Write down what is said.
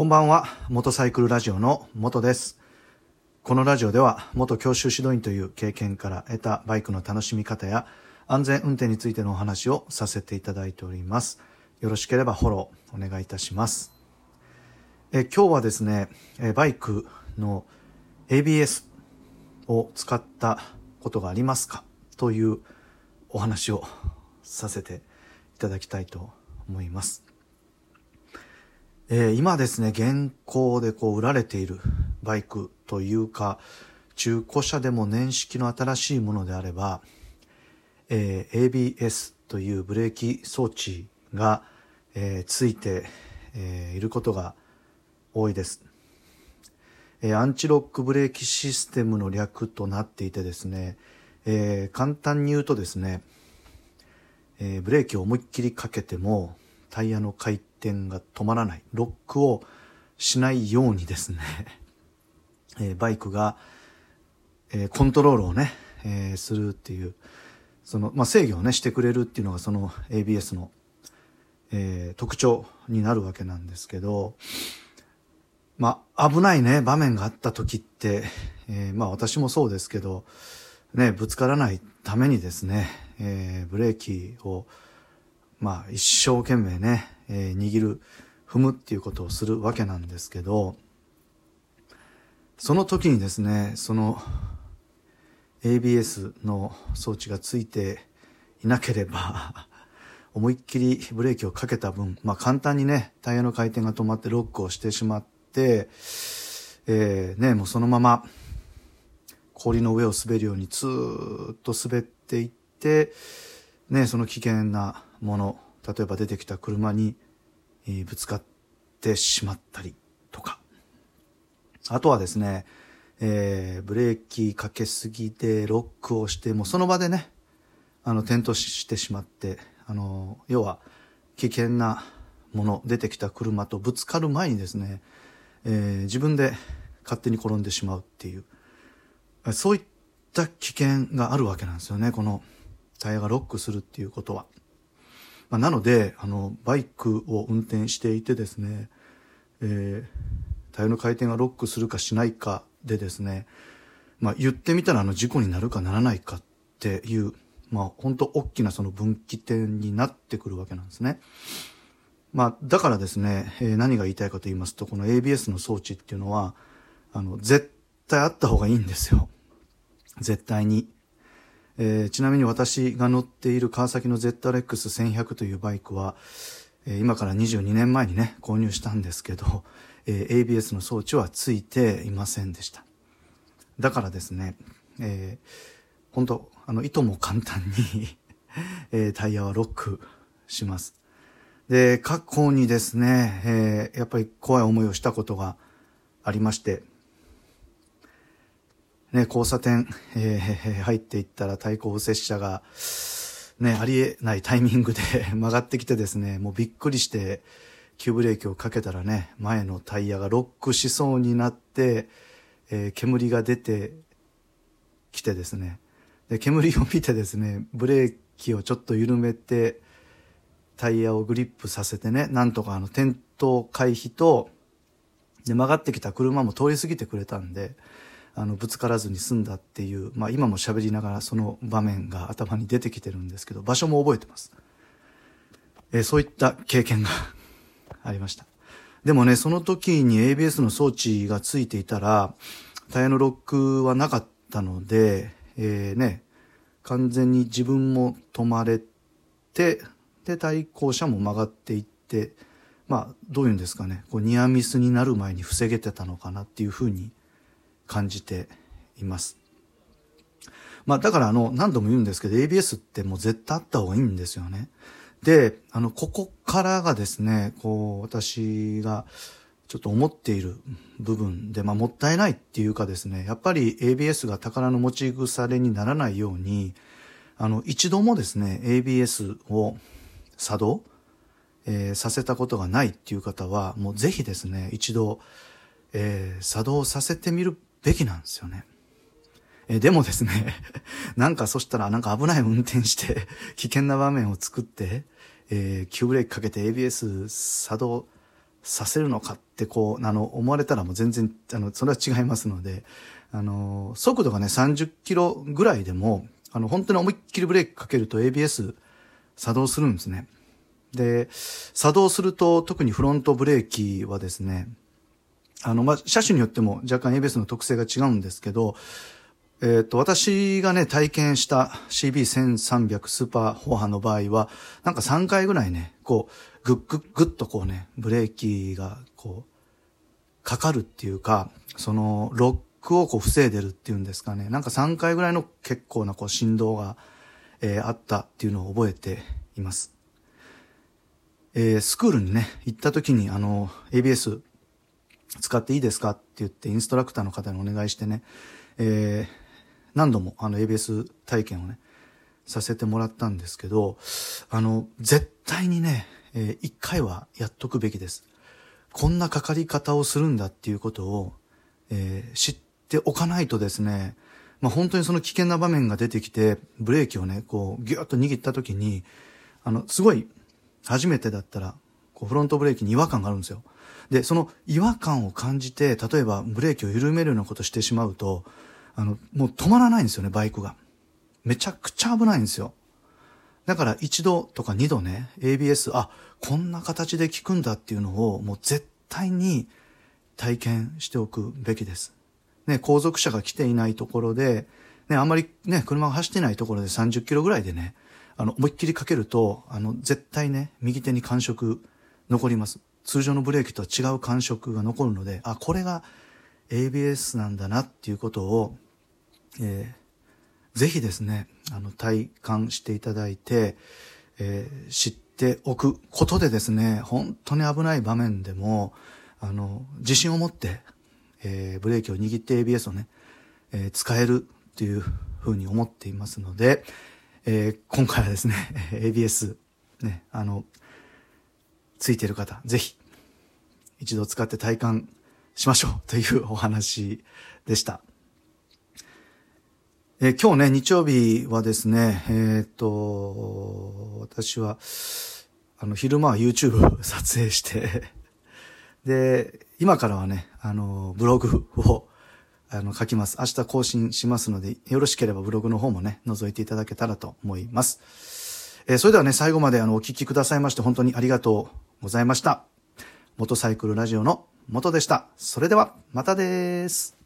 こんばんは、元サイクルラジオの元です。このラジオでは、元教習指導員という経験から得たバイクの楽しみ方や安全運転についてのお話をさせていただいております。よろしければフォローお願いいたします。え今日はですね、えバイクの ABS を使ったことがありますか？というお話をさせていただきたいと思います。えー今ですね、現行でこう売られているバイクというか、中古車でも年式の新しいものであれば、えー ABS というブレーキ装置が、えーついて、えーいることが多いです。えーアンチロックブレーキシステムの略となっていてですね、えー簡単に言うとですね、えーブレーキを思いっきりかけてもタイヤの回転が止まらない。ロックをしないようにですね、えーバイクが、えーコントロールをね、えーするっていう。その、まあ、制御をねしてくれるっていうのがその ABS の、えー特徴になるわけなんですけどまあ危ないね場面があった時って、えーまあ私もそうですけどねぶつからないためにですね、えーブレーキをまあ一生懸命ね、えー握る、踏むっていうことをするわけなんですけど、その時にですね、その ABS の装置がついていなければ、思いっきりブレーキをかけた分、まあ簡単にね、タイヤの回転が止まってロックをしてしまって、えーね、もうそのまま氷の上を滑るようにずっと滑っていって、ね、その危険なもの、例えば出てきた車に、えぶつかってしまったりとか。あとはですね、えーブレーキかけすぎでロックをして、もその場でね、あの、転倒してしまって、あの、要は、危険なもの、出てきた車とぶつかる前にですね、えー自分で勝手に転んでしまうっていう、そういった危険があるわけなんですよね、このタイヤがロックするっていうことは。まあ、なので、あの、バイクを運転していてですね、えータイヤの回転がロックするかしないかでですね、まあ、言ってみたらあの事故になるかならないかっていう、まあ、本当大きなその分岐点になってくるわけなんですね。まあ、だからですね、えー何が言いたいかと言いますと、この ABS の装置っていうのは、あの、絶対あった方がいいんですよ。絶対に。えーちなみに私が乗っている川崎の ZRX1100 というバイクは、えー今から22年前にね、購入したんですけど、えー ABS の装置はついていませんでした。だからですね、えー、本当あの、いとも簡単に、えータイヤはロックします。で、過去にですね、えーやっぱり怖い思いをしたことがありまして、ね、交差点、えー 入っていったら対向右折車が、ね、ありえないタイミングで 曲がってきてですね、もうびっくりして、急ブレーキをかけたらね、前のタイヤがロックしそうになって、えー煙が出てきてですね、で、煙を見てですね、ブレーキをちょっと緩めて、タイヤをグリップさせてね、なんとかあの転倒回避と、で、曲がってきた車も通り過ぎてくれたんで、あの、ぶつからずに済んだっていう、まあ今も喋りながらその場面が頭に出てきてるんですけど、場所も覚えてます。えーそういった経験が ありました。でもね、その時に ABS の装置がついていたら、タイヤのロックはなかったので、えーね、完全に自分も止まれて、で、対向車も曲がっていって、まあ、どういうんですかね、こうニアミスになる前に防げてたのかなっていうふうに感じています。まあ、だからあの、何度も言うんですけど、ABS ってもう絶対あった方がいいんですよね。で、あの、ここからがですね、こう、私がちょっと思っている部分で、まあ、もったいないっていうかですね、やっぱり ABS が宝の持ち腐れにならないように、あの、一度もですね、ABS を作動、えーさせたことがないっていう方は、もうぜひですね、一度、えー作動させてみるべきなんですよね。えでもですね、なんかそしたらなんか危ない運転して、危険な場面を作って、えー急ブレーキかけて ABS 作動させるのかってこう、あの、思われたらもう全然、あの、それは違いますので、あの、速度がね、30キロぐらいでも、あの、本当に思いっきりブレーキかけると ABS 作動するんですね。で、作動すると特にフロントブレーキはですね、あの、まあ、車種によっても若干 ABS の特性が違うんですけど、えっ、と、私がね、体験した CB1300 スーパーフォーハの場合は、なんか3回ぐらいね、こう、ぐっぐっぐっとこうね、ブレーキがこう、かかるっていうか、その、ロックをこう防いでるっていうんですかね。なんか3回ぐらいの結構なこう振動が、えー、あったっていうのを覚えています。えー、スクールにね、行った時にあの、ABS 使っていいですか？って言ってインストラクターの方にお願いしてね、えー、何度もあの ABS 体験をね、させてもらったんですけど、あの、絶対にね、えー、一回はやっとくべきです。こんなかかり方をするんだっていうことを、えー、知っておかないとですね、まあ、本当にその危険な場面が出てきて、ブレーキをね、こう、ギューッと握った時に、あの、すごい、初めてだったら、こう、フロントブレーキに違和感があるんですよ。で、その違和感を感じて、例えばブレーキを緩めるようなことしてしまうと、あの、もう止まらないんですよね、バイクが。めちゃくちゃ危ないんですよ。だから一度とか二度ね、ABS、あ、こんな形で効くんだっていうのをもう絶対に体験しておくべきです。ね、後続車が来ていないところで、ね、あんまりね、車が走ってないところで30キロぐらいでね、あの、思いっきりかけると、あの、絶対ね、右手に感触残ります。通常のブレーキとは違う感触が残るので、あ、これが ABS なんだなっていうことを、えー、ぜひですね、あの、体感していただいて、えー、知っておくことでですね、本当に危ない場面でも、あの、自信を持って、えー、ブレーキを握って ABS をね、えー、使えるっていうふうに思っていますので、えー、今回はですね、ABS、ね、あの、ついてる方、ぜひ、一度使って体感しましょう というお話でした。え、今日ね、日曜日はですね、えー、っと、私は、あの、昼間は YouTube 撮影してで、今からはね、あの、ブログ を、あの、書きます。明日更新しますので、よろしければブログの方もね、覗いていただけたらと思います。えー、それではね、最後まであの、お聞きくださいまして本当にありがとうございました。元サイクルラジオの元でした。それでは、またです。